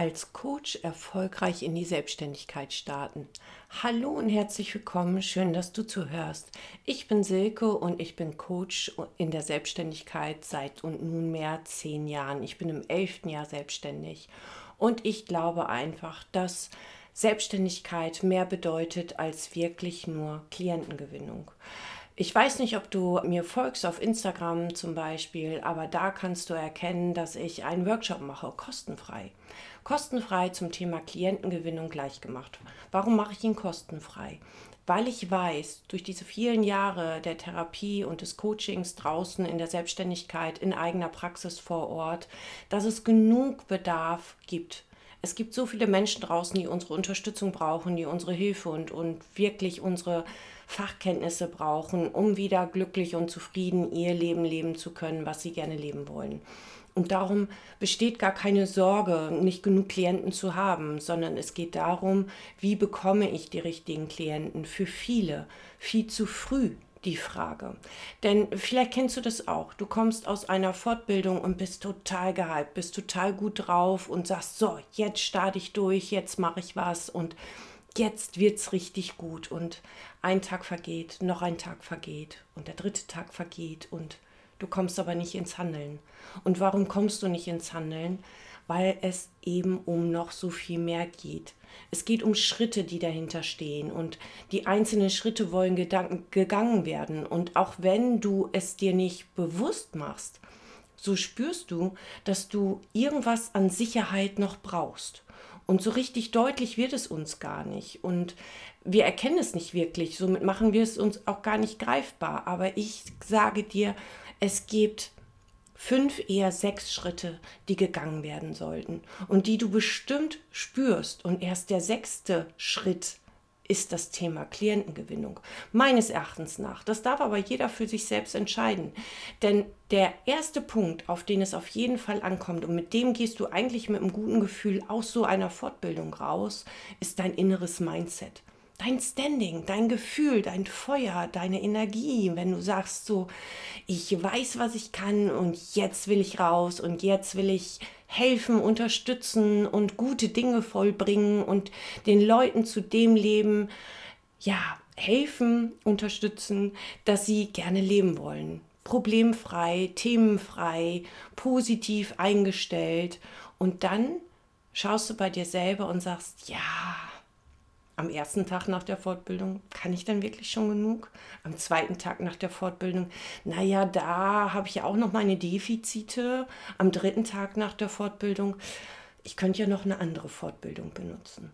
als Coach erfolgreich in die Selbstständigkeit starten. Hallo und herzlich willkommen, schön, dass du zuhörst. Ich bin Silke und ich bin Coach in der Selbstständigkeit seit und nunmehr zehn Jahren. Ich bin im elften Jahr selbstständig und ich glaube einfach, dass Selbstständigkeit mehr bedeutet als wirklich nur Klientengewinnung. Ich weiß nicht, ob du mir folgst auf Instagram zum Beispiel, aber da kannst du erkennen, dass ich einen Workshop mache, kostenfrei. Kostenfrei zum Thema Klientengewinnung gleichgemacht. Warum mache ich ihn kostenfrei? Weil ich weiß, durch diese vielen Jahre der Therapie und des Coachings draußen in der Selbstständigkeit, in eigener Praxis vor Ort, dass es genug Bedarf gibt es gibt so viele Menschen draußen, die unsere Unterstützung brauchen, die unsere Hilfe und, und wirklich unsere Fachkenntnisse brauchen, um wieder glücklich und zufrieden ihr Leben leben zu können, was sie gerne leben wollen. Und darum besteht gar keine Sorge, nicht genug Klienten zu haben, sondern es geht darum, wie bekomme ich die richtigen Klienten für viele, viel zu früh die Frage. Denn vielleicht kennst du das auch. Du kommst aus einer Fortbildung und bist total gehypt, bist total gut drauf und sagst, so, jetzt starte ich durch, jetzt mache ich was und jetzt wird es richtig gut. Und ein Tag vergeht, noch ein Tag vergeht und der dritte Tag vergeht und du kommst aber nicht ins Handeln. Und warum kommst du nicht ins Handeln? Weil es eben um noch so viel mehr geht. Es geht um Schritte, die dahinter stehen und die einzelnen Schritte wollen gegangen werden. Und auch wenn du es dir nicht bewusst machst, so spürst du, dass du irgendwas an Sicherheit noch brauchst. Und so richtig deutlich wird es uns gar nicht. Und wir erkennen es nicht wirklich. Somit machen wir es uns auch gar nicht greifbar. Aber ich sage dir, es gibt fünf, eher sechs Schritte, die gegangen werden sollten und die du bestimmt spürst. Und erst der sechste Schritt ist das Thema Klientengewinnung. Meines Erachtens nach. Das darf aber jeder für sich selbst entscheiden. Denn der erste Punkt, auf den es auf jeden Fall ankommt, und mit dem gehst du eigentlich mit einem guten Gefühl aus so einer Fortbildung raus, ist dein inneres Mindset dein Standing, dein Gefühl, dein Feuer, deine Energie, wenn du sagst so, ich weiß, was ich kann und jetzt will ich raus und jetzt will ich helfen, unterstützen und gute Dinge vollbringen und den Leuten zu dem leben, ja, helfen, unterstützen, dass sie gerne leben wollen. Problemfrei, themenfrei, positiv eingestellt und dann schaust du bei dir selber und sagst, ja, am ersten Tag nach der Fortbildung, kann ich dann wirklich schon genug? Am zweiten Tag nach der Fortbildung, naja, da habe ich ja auch noch meine Defizite. Am dritten Tag nach der Fortbildung, ich könnte ja noch eine andere Fortbildung benutzen.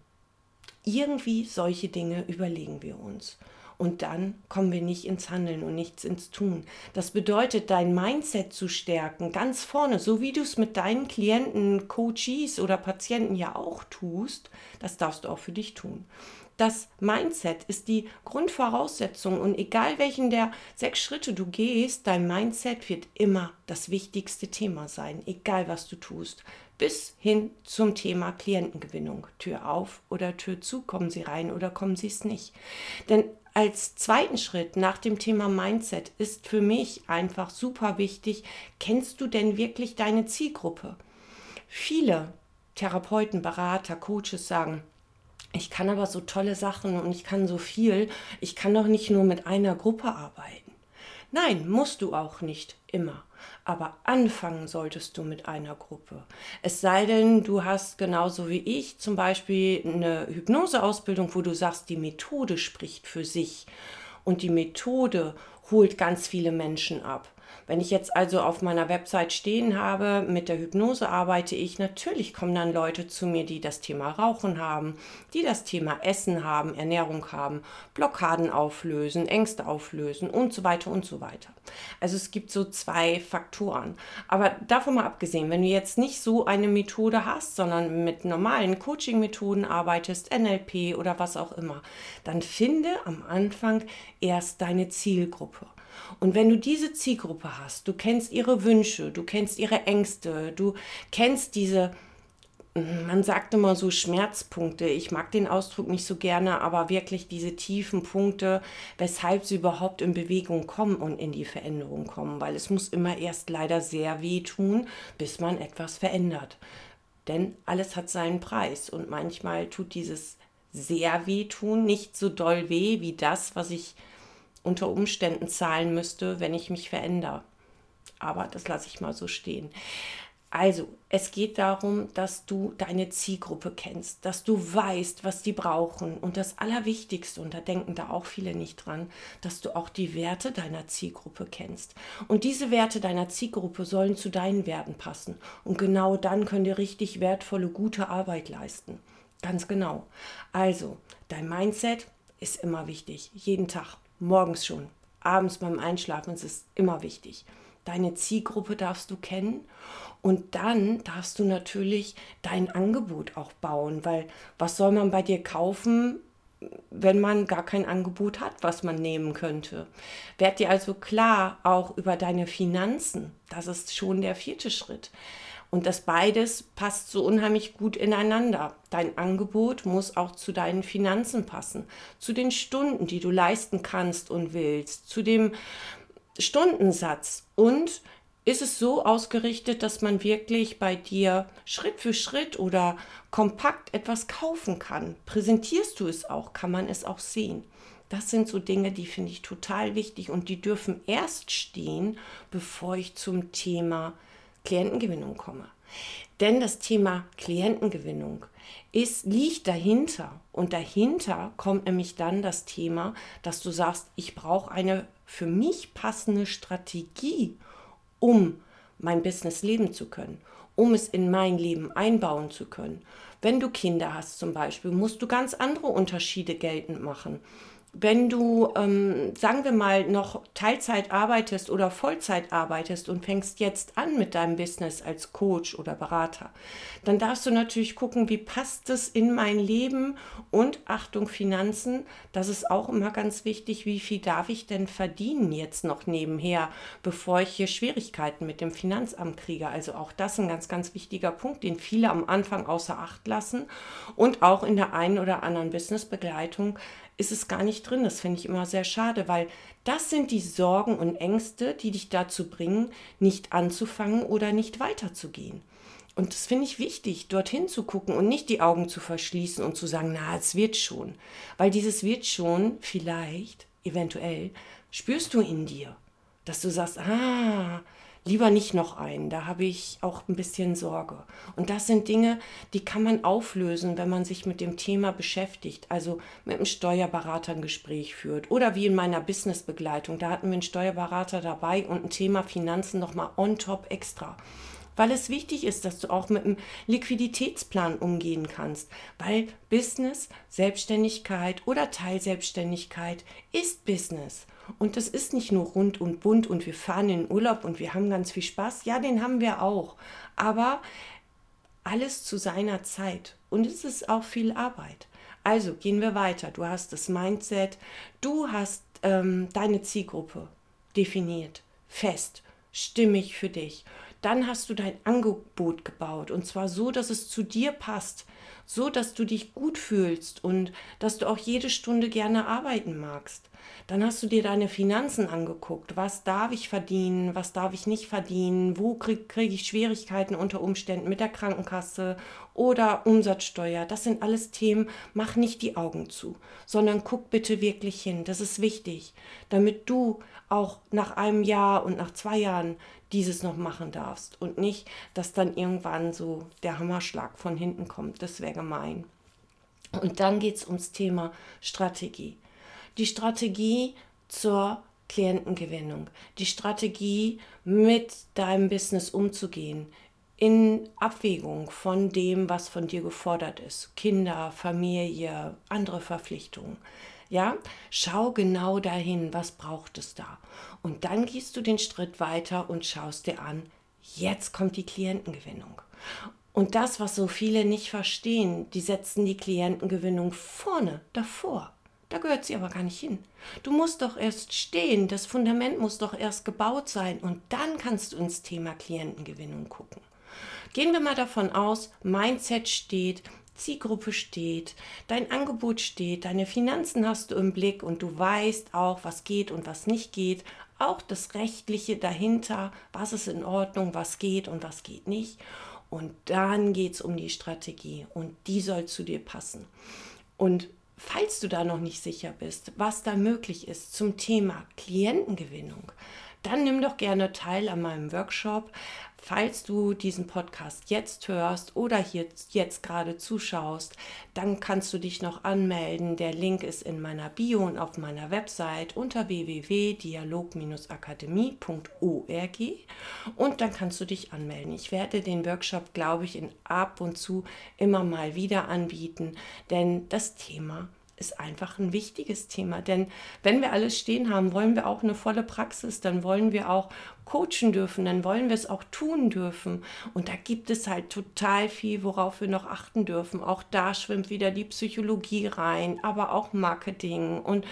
Irgendwie solche Dinge überlegen wir uns. Und dann kommen wir nicht ins Handeln und nichts ins Tun. Das bedeutet, dein Mindset zu stärken, ganz vorne, so wie du es mit deinen Klienten, Coaches oder Patienten ja auch tust, das darfst du auch für dich tun. Das Mindset ist die Grundvoraussetzung und egal welchen der sechs Schritte du gehst, dein Mindset wird immer das wichtigste Thema sein, egal was du tust. Bis hin zum Thema Klientengewinnung. Tür auf oder Tür zu, kommen sie rein oder kommen sie es nicht. Denn als zweiten Schritt nach dem Thema Mindset ist für mich einfach super wichtig, kennst du denn wirklich deine Zielgruppe? Viele Therapeuten, Berater, Coaches sagen, ich kann aber so tolle Sachen und ich kann so viel, ich kann doch nicht nur mit einer Gruppe arbeiten. Nein, musst du auch nicht immer. Aber anfangen solltest du mit einer Gruppe. Es sei denn, du hast genauso wie ich zum Beispiel eine Hypnoseausbildung, wo du sagst, die Methode spricht für sich und die Methode holt ganz viele Menschen ab. Wenn ich jetzt also auf meiner Website stehen habe, mit der Hypnose arbeite ich, natürlich kommen dann Leute zu mir, die das Thema Rauchen haben, die das Thema Essen haben, Ernährung haben, Blockaden auflösen, Ängste auflösen und so weiter und so weiter. Also es gibt so zwei Faktoren. Aber davon mal abgesehen, wenn du jetzt nicht so eine Methode hast, sondern mit normalen Coaching-Methoden arbeitest, NLP oder was auch immer, dann finde am Anfang erst deine Zielgruppe. Und wenn du diese Zielgruppe hast, du kennst ihre Wünsche, du kennst ihre Ängste, du kennst diese, man sagt immer so Schmerzpunkte, ich mag den Ausdruck nicht so gerne, aber wirklich diese tiefen Punkte, weshalb sie überhaupt in Bewegung kommen und in die Veränderung kommen, weil es muss immer erst leider sehr weh tun, bis man etwas verändert. Denn alles hat seinen Preis. Und manchmal tut dieses sehr weh tun, nicht so doll weh wie das, was ich unter Umständen zahlen müsste, wenn ich mich verändere. Aber das lasse ich mal so stehen. Also, es geht darum, dass du deine Zielgruppe kennst, dass du weißt, was die brauchen. Und das Allerwichtigste, und da denken da auch viele nicht dran, dass du auch die Werte deiner Zielgruppe kennst. Und diese Werte deiner Zielgruppe sollen zu deinen Werten passen. Und genau dann können dir richtig wertvolle, gute Arbeit leisten. Ganz genau. Also, dein Mindset ist immer wichtig. Jeden Tag. Morgens schon. Abends beim Einschlafen ist es immer wichtig. Deine Zielgruppe darfst du kennen und dann darfst du natürlich dein Angebot auch bauen, weil was soll man bei dir kaufen, wenn man gar kein Angebot hat, was man nehmen könnte. Werd dir also klar auch über deine Finanzen. Das ist schon der vierte Schritt. Und das beides passt so unheimlich gut ineinander. Dein Angebot muss auch zu deinen Finanzen passen, zu den Stunden, die du leisten kannst und willst, zu dem Stundensatz und ist es so ausgerichtet, dass man wirklich bei dir Schritt für Schritt oder kompakt etwas kaufen kann? Präsentierst du es auch? Kann man es auch sehen? Das sind so Dinge, die finde ich total wichtig und die dürfen erst stehen, bevor ich zum Thema Klientengewinnung komme. Denn das Thema Klientengewinnung ist, liegt dahinter. Und dahinter kommt nämlich dann das Thema, dass du sagst, ich brauche eine für mich passende Strategie, um mein Business leben zu können, um es in mein Leben einbauen zu können. Wenn du Kinder hast zum Beispiel, musst du ganz andere Unterschiede geltend machen wenn du, ähm, sagen wir mal, noch Teilzeit arbeitest oder Vollzeit arbeitest und fängst jetzt an mit deinem Business als Coach oder Berater, dann darfst du natürlich gucken, wie passt es in mein Leben und Achtung Finanzen, das ist auch immer ganz wichtig, wie viel darf ich denn verdienen jetzt noch nebenher, bevor ich hier Schwierigkeiten mit dem Finanzamt kriege. Also auch das ein ganz, ganz wichtiger Punkt, den viele am Anfang außer Acht lassen und auch in der einen oder anderen Businessbegleitung ist es gar nicht drin. Das finde ich immer sehr schade, weil das sind die Sorgen und Ängste, die dich dazu bringen, nicht anzufangen oder nicht weiterzugehen. Und das finde ich wichtig, dorthin zu gucken und nicht die Augen zu verschließen und zu sagen, na, es wird schon. Weil dieses wird schon vielleicht, eventuell, spürst du in dir, dass du sagst, ah, lieber nicht noch einen. Da habe ich auch ein bisschen Sorge. Und das sind Dinge, die kann man auflösen, wenn man sich mit dem Thema beschäftigt. Also mit einem Steuerberater ein Gespräch führt. Oder wie in meiner Businessbegleitung. Da hatten wir einen Steuerberater dabei und ein Thema Finanzen nochmal on top extra weil es wichtig ist, dass du auch mit einem Liquiditätsplan umgehen kannst, weil Business, Selbstständigkeit oder Teilselbstständigkeit ist Business. Und das ist nicht nur rund und bunt und wir fahren in den Urlaub und wir haben ganz viel Spaß. Ja, den haben wir auch. Aber alles zu seiner Zeit. Und es ist auch viel Arbeit. Also gehen wir weiter. Du hast das Mindset, du hast ähm, deine Zielgruppe definiert, fest, stimmig für dich. Dann hast du dein Angebot gebaut und zwar so, dass es zu dir passt, so dass du dich gut fühlst und dass du auch jede Stunde gerne arbeiten magst. Dann hast du dir deine Finanzen angeguckt. Was darf ich verdienen? Was darf ich nicht verdienen? Wo kriege krieg ich Schwierigkeiten unter Umständen mit der Krankenkasse oder Umsatzsteuer? Das sind alles Themen. Mach nicht die Augen zu, sondern guck bitte wirklich hin. Das ist wichtig, damit du auch nach einem Jahr und nach zwei Jahren dieses noch machen darfst und nicht, dass dann irgendwann so der Hammerschlag von hinten kommt. Das wäre gemein. Und dann geht es ums Thema Strategie. Die Strategie zur Klientengewinnung, die Strategie mit deinem Business umzugehen, in Abwägung von dem, was von dir gefordert ist. Kinder, Familie, andere Verpflichtungen. Ja, schau genau dahin, was braucht es da. Und dann gehst du den Schritt weiter und schaust dir an, jetzt kommt die Klientengewinnung. Und das, was so viele nicht verstehen, die setzen die Klientengewinnung vorne, davor. Da gehört sie aber gar nicht hin. Du musst doch erst stehen, das Fundament muss doch erst gebaut sein und dann kannst du ins Thema Klientengewinnung gucken. Gehen wir mal davon aus, Mindset steht, Zielgruppe steht, dein Angebot steht, deine Finanzen hast du im Blick und du weißt auch, was geht und was nicht geht, auch das Rechtliche dahinter, was ist in Ordnung, was geht und was geht nicht. Und dann geht es um die Strategie und die soll zu dir passen. Und falls du da noch nicht sicher bist, was da möglich ist zum Thema Klientengewinnung, dann nimm doch gerne teil an meinem Workshop. Falls du diesen Podcast jetzt hörst oder hier jetzt gerade zuschaust, dann kannst du dich noch anmelden. Der Link ist in meiner Bio und auf meiner Website unter www.dialog-akademie.org und dann kannst du dich anmelden. Ich werde den Workshop, glaube ich, in ab und zu immer mal wieder anbieten, denn das Thema ist einfach ein wichtiges Thema. Denn wenn wir alles stehen haben, wollen wir auch eine volle Praxis, dann wollen wir auch coachen dürfen, dann wollen wir es auch tun dürfen. Und da gibt es halt total viel, worauf wir noch achten dürfen. Auch da schwimmt wieder die Psychologie rein, aber auch Marketing und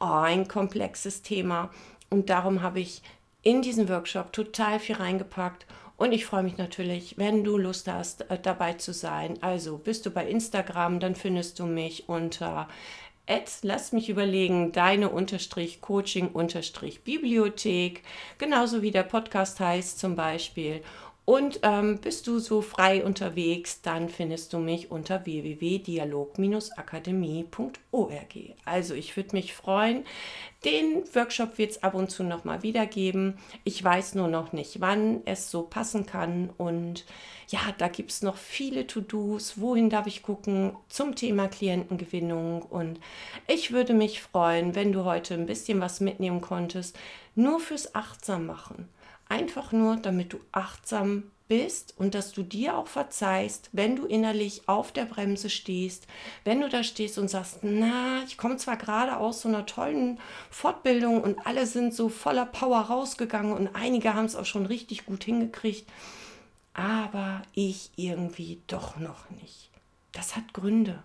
oh, ein komplexes Thema. Und darum habe ich in diesen Workshop total viel reingepackt und ich freue mich natürlich, wenn du Lust hast, äh, dabei zu sein. Also bist du bei Instagram, dann findest du mich unter lass mich überlegen, deine unterstrich Coaching unterstrich Bibliothek, genauso wie der Podcast heißt zum Beispiel. Und ähm, bist du so frei unterwegs, dann findest du mich unter www.dialog-akademie.org. Also ich würde mich freuen. Den Workshop wird es ab und zu nochmal wiedergeben. Ich weiß nur noch nicht, wann es so passen kann. Und ja, da gibt es noch viele To-Dos. Wohin darf ich gucken zum Thema Klientengewinnung? Und ich würde mich freuen, wenn du heute ein bisschen was mitnehmen konntest, nur fürs Achtsam machen Einfach nur, damit du achtsam bist und dass du dir auch verzeihst, wenn du innerlich auf der Bremse stehst, wenn du da stehst und sagst, na, ich komme zwar gerade aus so einer tollen Fortbildung und alle sind so voller Power rausgegangen und einige haben es auch schon richtig gut hingekriegt, aber ich irgendwie doch noch nicht. Das hat Gründe.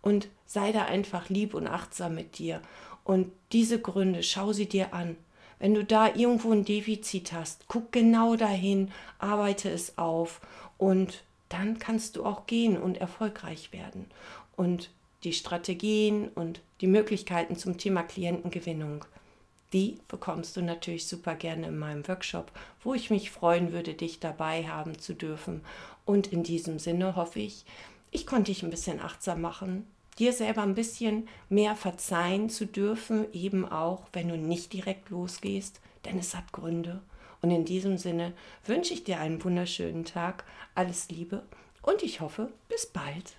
Und sei da einfach lieb und achtsam mit dir. Und diese Gründe, schau sie dir an. Wenn du da irgendwo ein Defizit hast, guck genau dahin, arbeite es auf und dann kannst du auch gehen und erfolgreich werden. Und die Strategien und die Möglichkeiten zum Thema Klientengewinnung, die bekommst du natürlich super gerne in meinem Workshop, wo ich mich freuen würde, dich dabei haben zu dürfen. Und in diesem Sinne hoffe ich, ich konnte dich ein bisschen achtsam machen, dir selber ein bisschen mehr verzeihen zu dürfen, eben auch, wenn du nicht direkt losgehst, denn es hat Gründe. Und in diesem Sinne wünsche ich dir einen wunderschönen Tag, alles Liebe und ich hoffe, bis bald.